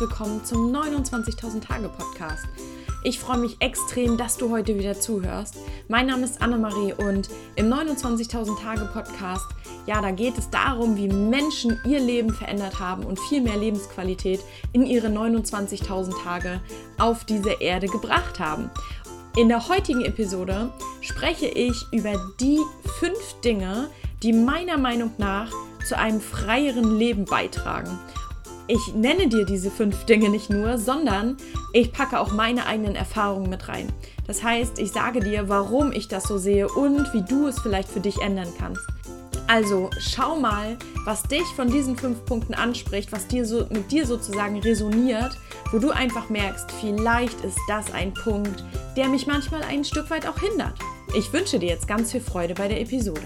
willkommen zum 29.000 Tage Podcast. Ich freue mich extrem, dass du heute wieder zuhörst. Mein Name ist Annemarie und im 29.000 Tage Podcast, ja, da geht es darum, wie Menschen ihr Leben verändert haben und viel mehr Lebensqualität in ihre 29.000 Tage auf diese Erde gebracht haben. In der heutigen Episode spreche ich über die fünf Dinge, die meiner Meinung nach zu einem freieren Leben beitragen ich nenne dir diese fünf Dinge nicht nur, sondern ich packe auch meine eigenen Erfahrungen mit rein. Das heißt, ich sage dir, warum ich das so sehe und wie du es vielleicht für dich ändern kannst. Also schau mal, was dich von diesen fünf Punkten anspricht, was dir so, mit dir sozusagen resoniert, wo du einfach merkst, vielleicht ist das ein Punkt, der mich manchmal ein Stück weit auch hindert. Ich wünsche dir jetzt ganz viel Freude bei der Episode.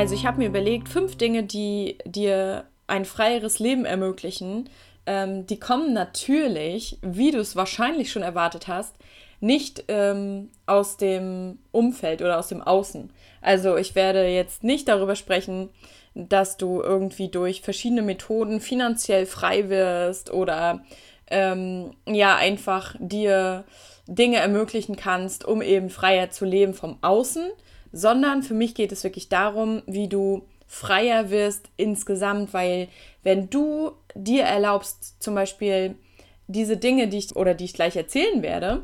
Also ich habe mir überlegt, fünf Dinge, die dir ein freieres Leben ermöglichen, ähm, die kommen natürlich, wie du es wahrscheinlich schon erwartet hast, nicht ähm, aus dem Umfeld oder aus dem Außen. Also ich werde jetzt nicht darüber sprechen, dass du irgendwie durch verschiedene Methoden finanziell frei wirst oder ähm, ja einfach dir Dinge ermöglichen kannst, um eben freier zu leben vom Außen, sondern für mich geht es wirklich darum, wie du freier wirst insgesamt, weil wenn du dir erlaubst, zum Beispiel diese Dinge, die ich oder die ich gleich erzählen werde,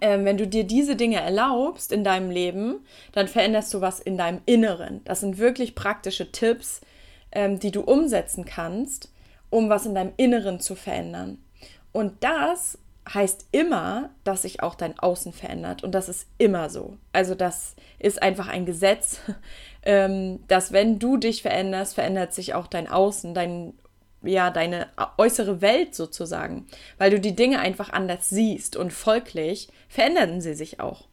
äh, wenn du dir diese Dinge erlaubst in deinem Leben, dann veränderst du was in deinem Inneren. Das sind wirklich praktische Tipps, ähm, die du umsetzen kannst, um was in deinem Inneren zu verändern. Und das heißt immer, dass sich auch dein Außen verändert. Und das ist immer so. Also das ist einfach ein Gesetz, ähm, dass wenn du dich veränderst, verändert sich auch dein Außen, dein, ja, deine äußere Welt sozusagen. Weil du die Dinge einfach anders siehst und folglich verändern sie sich auch.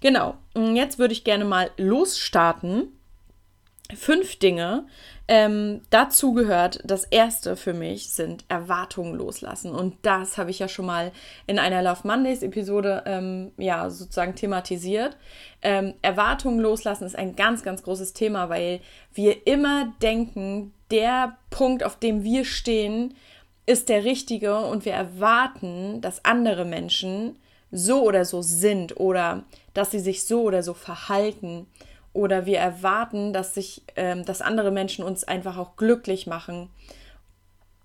Genau. Jetzt würde ich gerne mal losstarten. Fünf Dinge, ähm, dazu gehört, das erste für mich sind Erwartungen loslassen. Und das habe ich ja schon mal in einer Love Mondays Episode ähm, ja sozusagen thematisiert. Ähm, Erwartungen loslassen ist ein ganz, ganz großes Thema, weil wir immer denken, der Punkt, auf dem wir stehen, ist der richtige und wir erwarten, dass andere Menschen so oder so sind oder dass sie sich so oder so verhalten oder wir erwarten, dass sich, ähm, dass andere Menschen uns einfach auch glücklich machen.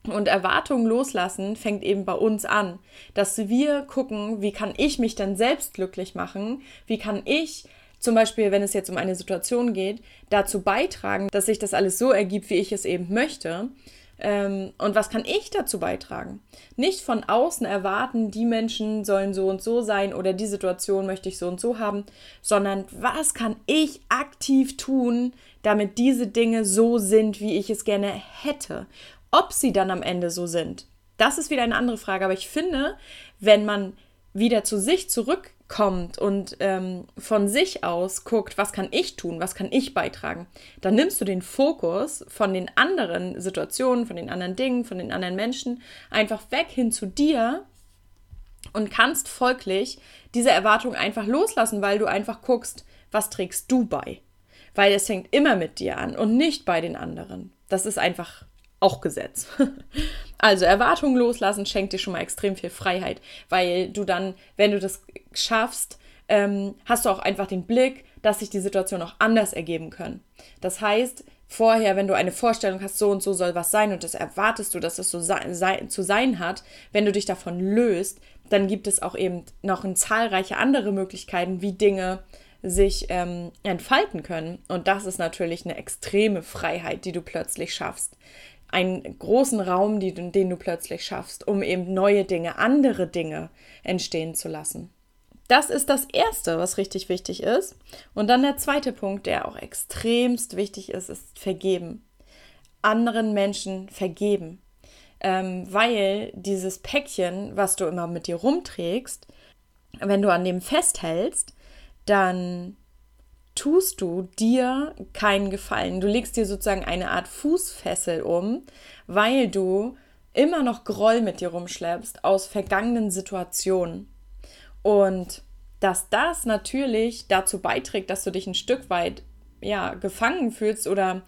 Und Erwartungen loslassen fängt eben bei uns an, dass wir gucken, wie kann ich mich dann selbst glücklich machen? Wie kann ich zum Beispiel, wenn es jetzt um eine Situation geht, dazu beitragen, dass sich das alles so ergibt, wie ich es eben möchte? Ähm, und was kann ich dazu beitragen? Nicht von außen erwarten, die Menschen sollen so und so sein oder die Situation möchte ich so und so haben, sondern was kann ich aktiv tun, damit diese Dinge so sind, wie ich es gerne hätte? Ob sie dann am Ende so sind, das ist wieder eine andere Frage. Aber ich finde, wenn man wieder zu sich zurück kommt und ähm, von sich aus guckt, was kann ich tun, was kann ich beitragen, dann nimmst du den Fokus von den anderen Situationen, von den anderen Dingen, von den anderen Menschen einfach weg hin zu dir und kannst folglich diese Erwartung einfach loslassen, weil du einfach guckst, was trägst du bei. Weil es fängt immer mit dir an und nicht bei den anderen. Das ist einfach auch Gesetz. Also Erwartungen loslassen schenkt dir schon mal extrem viel Freiheit, weil du dann, wenn du das schaffst, ähm, hast du auch einfach den Blick, dass sich die Situation auch anders ergeben können. Das heißt, vorher, wenn du eine Vorstellung hast, so und so soll was sein und das erwartest du, dass es so sei, zu sein hat, wenn du dich davon löst, dann gibt es auch eben noch zahlreiche andere Möglichkeiten, wie Dinge sich ähm, entfalten können. Und das ist natürlich eine extreme Freiheit, die du plötzlich schaffst einen großen Raum, die, den du plötzlich schaffst, um eben neue Dinge, andere Dinge entstehen zu lassen. Das ist das Erste, was richtig wichtig ist. Und dann der zweite Punkt, der auch extremst wichtig ist, ist vergeben. Anderen Menschen vergeben. Ähm, weil dieses Päckchen, was du immer mit dir rumträgst, wenn du an dem festhältst, dann tust du dir keinen Gefallen. Du legst dir sozusagen eine Art Fußfessel um, weil du immer noch Groll mit dir rumschleppst aus vergangenen Situationen. Und dass das natürlich dazu beiträgt, dass du dich ein Stück weit ja, gefangen fühlst oder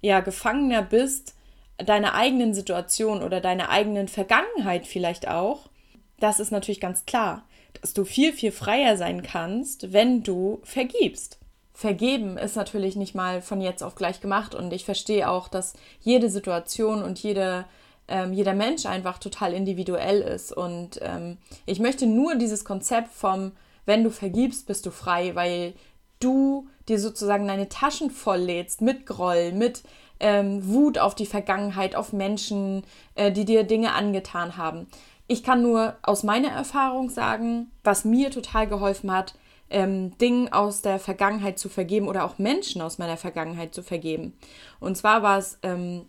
ja, Gefangener bist, deiner eigenen Situation oder deiner eigenen Vergangenheit vielleicht auch, das ist natürlich ganz klar, dass du viel, viel freier sein kannst, wenn du vergibst. Vergeben ist natürlich nicht mal von jetzt auf gleich gemacht und ich verstehe auch, dass jede Situation und jede, ähm, jeder Mensch einfach total individuell ist und ähm, ich möchte nur dieses Konzept vom, wenn du vergibst, bist du frei, weil du dir sozusagen deine Taschen volllädst mit Groll, mit ähm, Wut auf die Vergangenheit, auf Menschen, äh, die dir Dinge angetan haben. Ich kann nur aus meiner Erfahrung sagen, was mir total geholfen hat, ähm, Dingen aus der Vergangenheit zu vergeben oder auch Menschen aus meiner Vergangenheit zu vergeben. Und zwar war es ähm,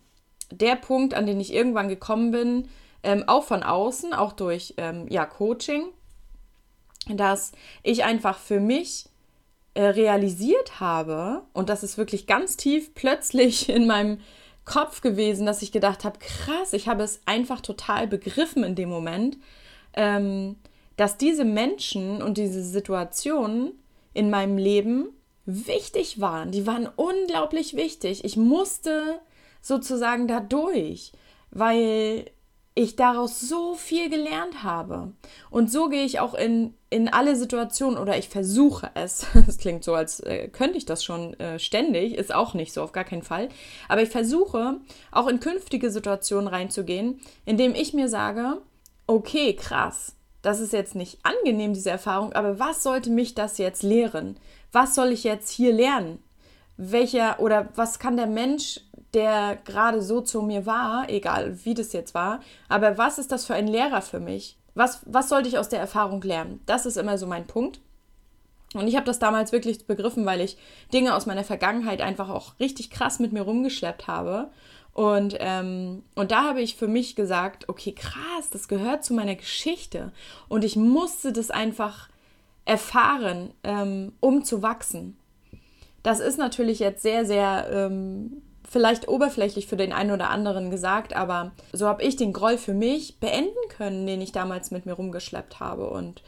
der Punkt, an den ich irgendwann gekommen bin, ähm, auch von außen, auch durch ähm, ja, Coaching, dass ich einfach für mich äh, realisiert habe, und das ist wirklich ganz tief plötzlich in meinem Kopf gewesen, dass ich gedacht habe, krass, ich habe es einfach total begriffen in dem Moment, ähm, dass diese Menschen und diese Situationen in meinem Leben wichtig waren. Die waren unglaublich wichtig. Ich musste sozusagen da durch, weil ich daraus so viel gelernt habe. Und so gehe ich auch in, in alle Situationen oder ich versuche es. Es klingt so, als äh, könnte ich das schon äh, ständig, ist auch nicht so, auf gar keinen Fall. Aber ich versuche auch in künftige Situationen reinzugehen, indem ich mir sage, okay, krass, das ist jetzt nicht angenehm, diese Erfahrung, aber was sollte mich das jetzt lehren? Was soll ich jetzt hier lernen? Welcher oder was kann der Mensch der gerade so zu mir war, egal wie das jetzt war, aber was ist das für ein Lehrer für mich? Was, was sollte ich aus der Erfahrung lernen? Das ist immer so mein Punkt. Und ich habe das damals wirklich begriffen, weil ich Dinge aus meiner Vergangenheit einfach auch richtig krass mit mir rumgeschleppt habe. Und, ähm, und da habe ich für mich gesagt, okay, krass, das gehört zu meiner Geschichte. Und ich musste das einfach erfahren, ähm, um zu wachsen. Das ist natürlich jetzt sehr, sehr ähm, vielleicht oberflächlich für den einen oder anderen gesagt, aber so habe ich den Groll für mich beenden können, den ich damals mit mir rumgeschleppt habe. Und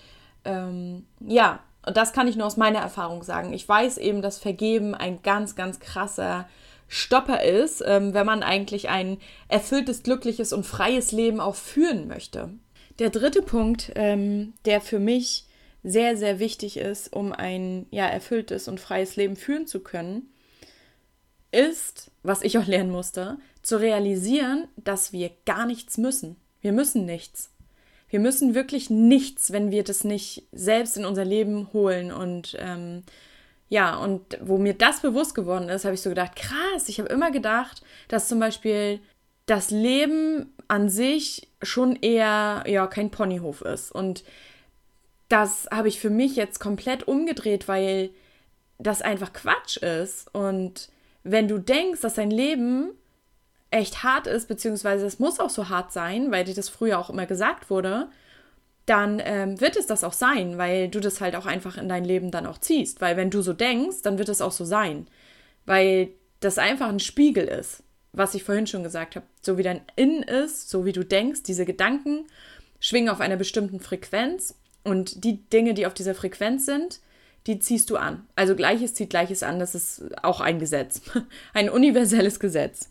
ähm, ja, und das kann ich nur aus meiner Erfahrung sagen. Ich weiß eben, dass Vergeben ein ganz, ganz krasser Stopper ist, ähm, wenn man eigentlich ein erfülltes, glückliches und freies Leben auch führen möchte. Der dritte Punkt, ähm, der für mich sehr, sehr wichtig ist, um ein ja, erfülltes und freies Leben führen zu können, ist, was ich auch lernen musste, zu realisieren, dass wir gar nichts müssen. Wir müssen nichts. Wir müssen wirklich nichts, wenn wir das nicht selbst in unser Leben holen. Und ähm, ja, und wo mir das bewusst geworden ist, habe ich so gedacht, krass, ich habe immer gedacht, dass zum Beispiel das Leben an sich schon eher ja kein Ponyhof ist. Und das habe ich für mich jetzt komplett umgedreht, weil das einfach Quatsch ist. Und wenn du denkst, dass dein Leben echt hart ist, beziehungsweise es muss auch so hart sein, weil dir das früher auch immer gesagt wurde, dann ähm, wird es das auch sein, weil du das halt auch einfach in dein Leben dann auch ziehst. Weil wenn du so denkst, dann wird es auch so sein. Weil das einfach ein Spiegel ist, was ich vorhin schon gesagt habe. So wie dein Innen ist, so wie du denkst, diese Gedanken schwingen auf einer bestimmten Frequenz und die Dinge, die auf dieser Frequenz sind, die ziehst du an. Also Gleiches zieht Gleiches an, das ist auch ein Gesetz, ein universelles Gesetz.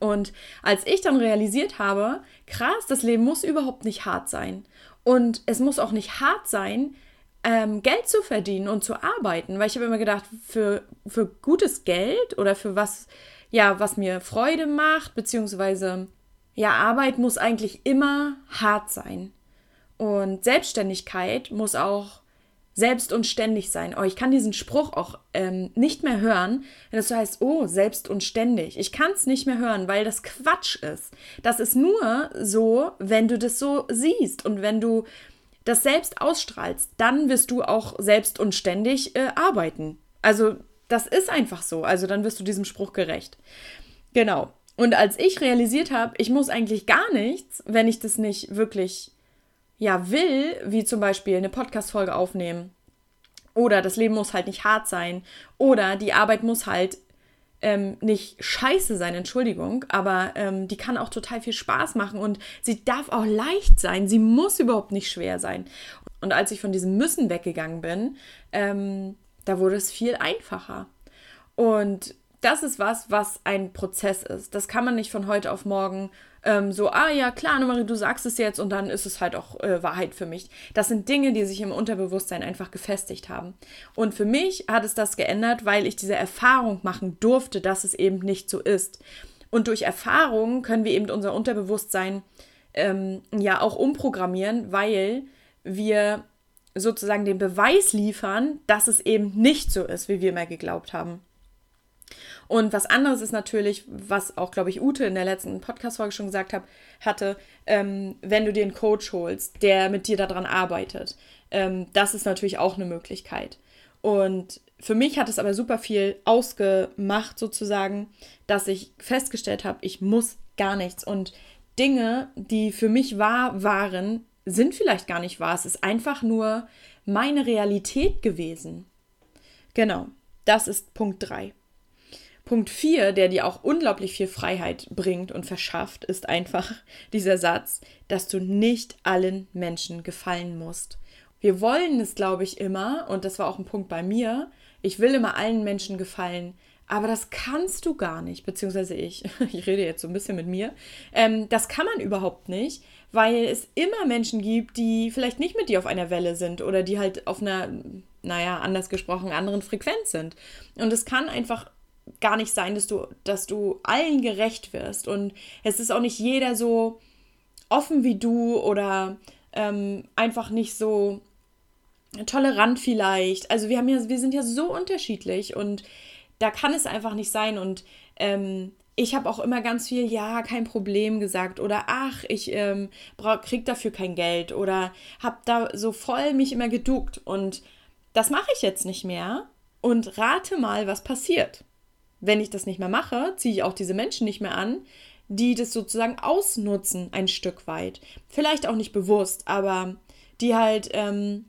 Und als ich dann realisiert habe, krass, das Leben muss überhaupt nicht hart sein. Und es muss auch nicht hart sein, ähm, Geld zu verdienen und zu arbeiten. Weil ich habe immer gedacht, für, für gutes Geld oder für was, ja, was mir Freude macht, beziehungsweise, ja, Arbeit muss eigentlich immer hart sein. Und Selbstständigkeit muss auch selbst und ständig sein. Oh, ich kann diesen Spruch auch ähm, nicht mehr hören, wenn es so heißt, oh, selbst und ständig. Ich kann es nicht mehr hören, weil das Quatsch ist. Das ist nur so, wenn du das so siehst und wenn du das selbst ausstrahlst, dann wirst du auch selbst und ständig äh, arbeiten. Also das ist einfach so. Also dann wirst du diesem Spruch gerecht. Genau. Und als ich realisiert habe, ich muss eigentlich gar nichts, wenn ich das nicht wirklich ja will, wie zum Beispiel eine Podcast-Folge aufnehmen. Oder das Leben muss halt nicht hart sein. Oder die Arbeit muss halt ähm, nicht scheiße sein, Entschuldigung, aber ähm, die kann auch total viel Spaß machen und sie darf auch leicht sein. Sie muss überhaupt nicht schwer sein. Und als ich von diesem Müssen weggegangen bin, ähm, da wurde es viel einfacher. Und das ist was, was ein Prozess ist. Das kann man nicht von heute auf morgen ähm, so, ah ja, klar, Annemarie, du sagst es jetzt und dann ist es halt auch äh, Wahrheit für mich. Das sind Dinge, die sich im Unterbewusstsein einfach gefestigt haben. Und für mich hat es das geändert, weil ich diese Erfahrung machen durfte, dass es eben nicht so ist. Und durch Erfahrung können wir eben unser Unterbewusstsein ähm, ja auch umprogrammieren, weil wir sozusagen den Beweis liefern, dass es eben nicht so ist, wie wir mal geglaubt haben. Und was anderes ist natürlich, was auch, glaube ich, Ute in der letzten Podcast-Folge schon gesagt hat, hatte, ähm, wenn du dir einen Coach holst, der mit dir daran arbeitet. Ähm, das ist natürlich auch eine Möglichkeit. Und für mich hat es aber super viel ausgemacht, sozusagen, dass ich festgestellt habe, ich muss gar nichts. Und Dinge, die für mich wahr waren, sind vielleicht gar nicht wahr. Es ist einfach nur meine Realität gewesen. Genau, das ist Punkt 3. Punkt 4, der dir auch unglaublich viel Freiheit bringt und verschafft, ist einfach dieser Satz, dass du nicht allen Menschen gefallen musst. Wir wollen es, glaube ich, immer, und das war auch ein Punkt bei mir, ich will immer allen Menschen gefallen, aber das kannst du gar nicht, beziehungsweise ich, ich rede jetzt so ein bisschen mit mir, ähm, das kann man überhaupt nicht, weil es immer Menschen gibt, die vielleicht nicht mit dir auf einer Welle sind oder die halt auf einer, naja, anders gesprochen, anderen Frequenz sind. Und es kann einfach gar nicht sein, dass du, dass du allen gerecht wirst. Und es ist auch nicht jeder so offen wie du oder ähm, einfach nicht so tolerant vielleicht. Also wir haben ja, wir sind ja so unterschiedlich und da kann es einfach nicht sein. Und ähm, ich habe auch immer ganz viel, ja, kein Problem gesagt oder ach, ich ähm, krieg dafür kein Geld oder habe da so voll mich immer geduckt und das mache ich jetzt nicht mehr und rate mal, was passiert wenn ich das nicht mehr mache, ziehe ich auch diese Menschen nicht mehr an, die das sozusagen ausnutzen, ein Stück weit. Vielleicht auch nicht bewusst, aber die halt ähm,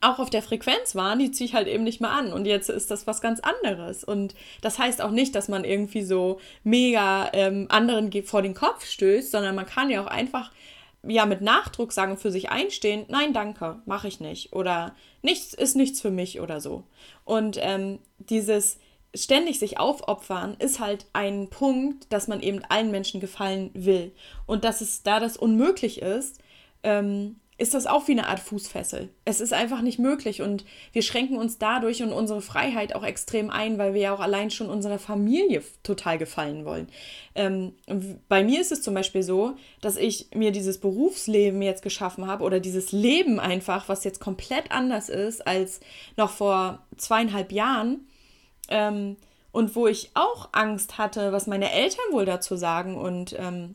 auch auf der Frequenz waren, die ziehe ich halt eben nicht mehr an. Und jetzt ist das was ganz anderes. Und das heißt auch nicht, dass man irgendwie so mega ähm, anderen vor den Kopf stößt, sondern man kann ja auch einfach ja mit Nachdruck sagen, für sich einstehen, nein, danke, mache ich nicht. Oder nichts ist nichts für mich oder so. Und ähm, dieses ständig sich aufopfern ist halt ein Punkt, dass man eben allen Menschen gefallen will. Und dass es da das unmöglich ist, ähm, ist das auch wie eine Art Fußfessel. Es ist einfach nicht möglich und wir schränken uns dadurch und unsere Freiheit auch extrem ein, weil wir ja auch allein schon unserer Familie total gefallen wollen. Ähm, bei mir ist es zum Beispiel so, dass ich mir dieses Berufsleben jetzt geschaffen habe oder dieses Leben einfach, was jetzt komplett anders ist als noch vor zweieinhalb Jahren ähm, und wo ich auch Angst hatte, was meine Eltern wohl dazu sagen. Und ähm,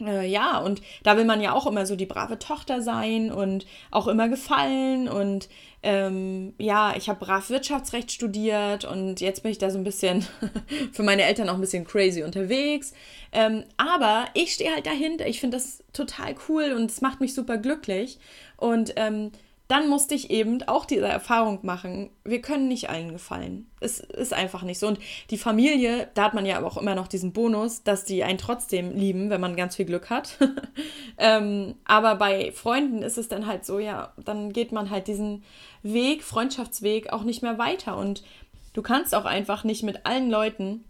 äh, ja, und da will man ja auch immer so die brave Tochter sein und auch immer gefallen. Und ähm, ja, ich habe brav Wirtschaftsrecht studiert und jetzt bin ich da so ein bisschen für meine Eltern auch ein bisschen crazy unterwegs. Ähm, aber ich stehe halt dahinter. Ich finde das total cool und es macht mich super glücklich. Und ähm, dann musste ich eben auch diese Erfahrung machen, wir können nicht allen gefallen. Es ist einfach nicht so. Und die Familie, da hat man ja aber auch immer noch diesen Bonus, dass die einen trotzdem lieben, wenn man ganz viel Glück hat. ähm, aber bei Freunden ist es dann halt so, ja, dann geht man halt diesen Weg, Freundschaftsweg, auch nicht mehr weiter. Und du kannst auch einfach nicht mit allen Leuten,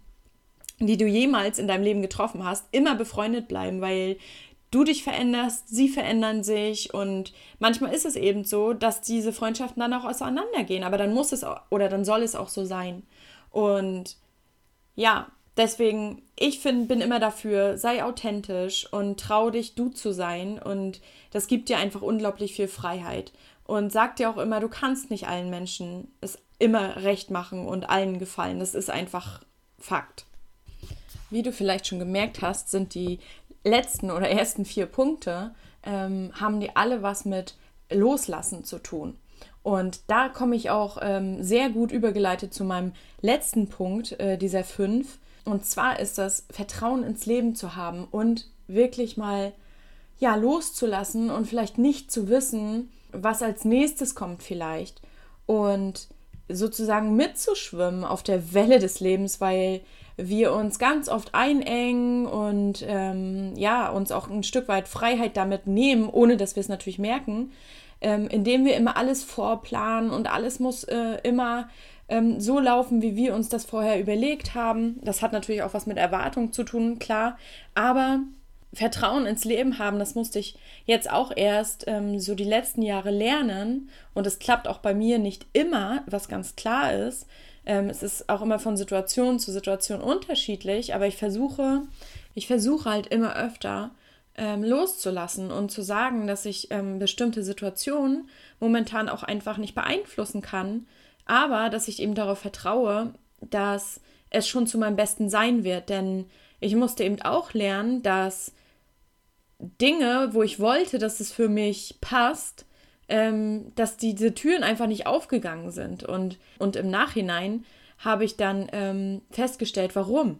die du jemals in deinem Leben getroffen hast, immer befreundet bleiben, weil du dich veränderst, sie verändern sich und manchmal ist es eben so, dass diese Freundschaften dann auch auseinandergehen, aber dann muss es oder dann soll es auch so sein. Und ja, deswegen, ich find, bin immer dafür, sei authentisch und trau dich, du zu sein und das gibt dir einfach unglaublich viel Freiheit. Und sag dir auch immer, du kannst nicht allen Menschen es immer recht machen und allen gefallen. Das ist einfach Fakt. Wie du vielleicht schon gemerkt hast, sind die letzten oder ersten vier Punkte ähm, haben die alle was mit Loslassen zu tun. Und da komme ich auch ähm, sehr gut übergeleitet zu meinem letzten Punkt äh, dieser fünf. Und zwar ist das Vertrauen ins Leben zu haben und wirklich mal ja loszulassen und vielleicht nicht zu wissen, was als nächstes kommt vielleicht. Und sozusagen mitzuschwimmen auf der Welle des Lebens, weil wir uns ganz oft einengen und ähm, ja, uns auch ein Stück weit Freiheit damit nehmen, ohne dass wir es natürlich merken, ähm, indem wir immer alles vorplanen und alles muss äh, immer ähm, so laufen, wie wir uns das vorher überlegt haben. Das hat natürlich auch was mit Erwartung zu tun, klar. Aber Vertrauen ins Leben haben, das musste ich jetzt auch erst ähm, so die letzten Jahre lernen. Und es klappt auch bei mir nicht immer, was ganz klar ist. Ähm, es ist auch immer von Situation zu Situation unterschiedlich, aber ich versuche, ich versuche halt immer öfter ähm, loszulassen und zu sagen, dass ich ähm, bestimmte Situationen momentan auch einfach nicht beeinflussen kann, aber dass ich eben darauf vertraue, dass es schon zu meinem Besten sein wird. Denn ich musste eben auch lernen, dass Dinge, wo ich wollte, dass es für mich passt, ähm, dass diese Türen einfach nicht aufgegangen sind. Und, und im Nachhinein habe ich dann ähm, festgestellt, warum.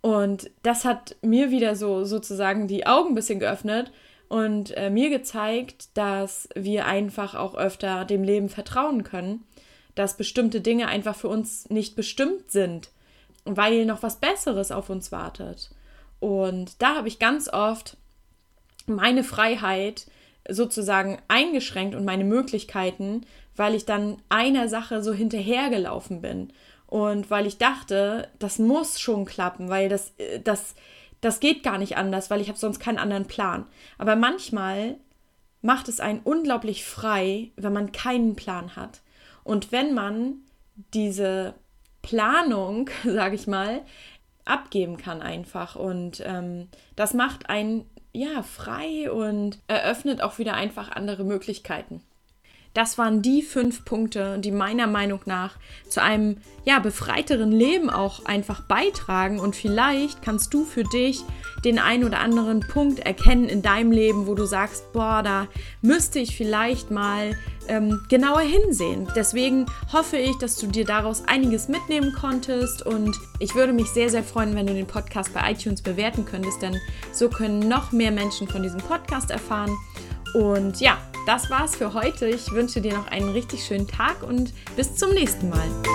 Und das hat mir wieder so sozusagen die Augen ein bisschen geöffnet und äh, mir gezeigt, dass wir einfach auch öfter dem Leben vertrauen können, dass bestimmte Dinge einfach für uns nicht bestimmt sind, weil noch was Besseres auf uns wartet. Und da habe ich ganz oft meine Freiheit sozusagen eingeschränkt und meine Möglichkeiten, weil ich dann einer Sache so hinterhergelaufen bin und weil ich dachte, das muss schon klappen, weil das, äh, das, das geht gar nicht anders, weil ich habe sonst keinen anderen Plan. Aber manchmal macht es einen unglaublich frei, wenn man keinen Plan hat. Und wenn man diese Planung, sage ich mal, abgeben kann einfach. Und ähm, das macht einen ja frei und eröffnet auch wieder einfach andere Möglichkeiten. Das waren die fünf Punkte, die meiner Meinung nach zu einem ja, befreiteren Leben auch einfach beitragen. Und vielleicht kannst du für dich den einen oder anderen Punkt erkennen in deinem Leben, wo du sagst, boah, da müsste ich vielleicht mal ähm, genauer hinsehen. Deswegen hoffe ich, dass du dir daraus einiges mitnehmen konntest. Und ich würde mich sehr, sehr freuen, wenn du den Podcast bei iTunes bewerten könntest, denn so können noch mehr Menschen von diesem Podcast erfahren. Und ja, das war's für heute. Ich wünsche dir noch einen richtig schönen Tag und bis zum nächsten Mal.